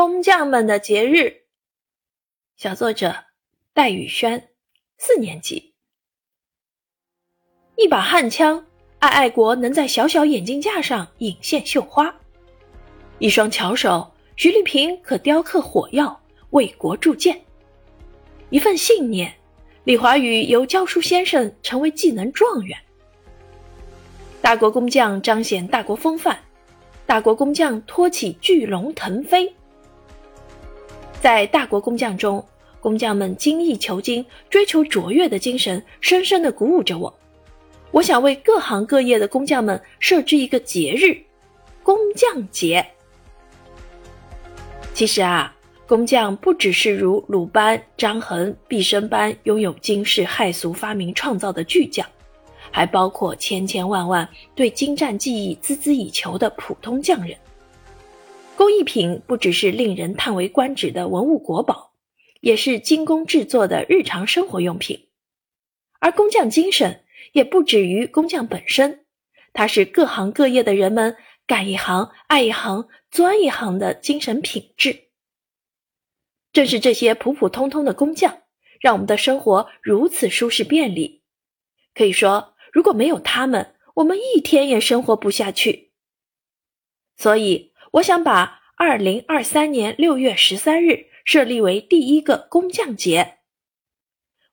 工匠们的节日。小作者戴宇轩，四年级。一把焊枪，爱爱国能在小小眼镜架上引线绣花；一双巧手，徐丽萍可雕刻火药，为国铸剑；一份信念，李华宇由教书先生成为技能状元。大国工匠彰显大国风范，大国工匠托起巨龙腾飞。在大国工匠中，工匠们精益求精、追求卓越的精神，深深地鼓舞着我。我想为各行各业的工匠们设置一个节日——工匠节。其实啊，工匠不只是如鲁班、张衡、毕升般拥有惊世骇俗发明创造的巨匠。还包括千千万万对精湛技艺孜孜以求的普通匠人。工艺品不只是令人叹为观止的文物国宝，也是精工制作的日常生活用品。而工匠精神也不止于工匠本身，它是各行各业的人们干一行爱一行钻一行的精神品质。正是这些普普通通的工匠，让我们的生活如此舒适便利。可以说。如果没有他们，我们一天也生活不下去。所以，我想把二零二三年六月十三日设立为第一个工匠节。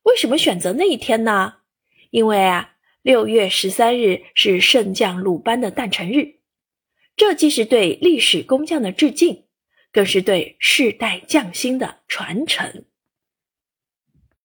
为什么选择那一天呢？因为啊，六月十三日是圣将鲁班的诞辰日，这既是对历史工匠的致敬，更是对世代匠心的传承。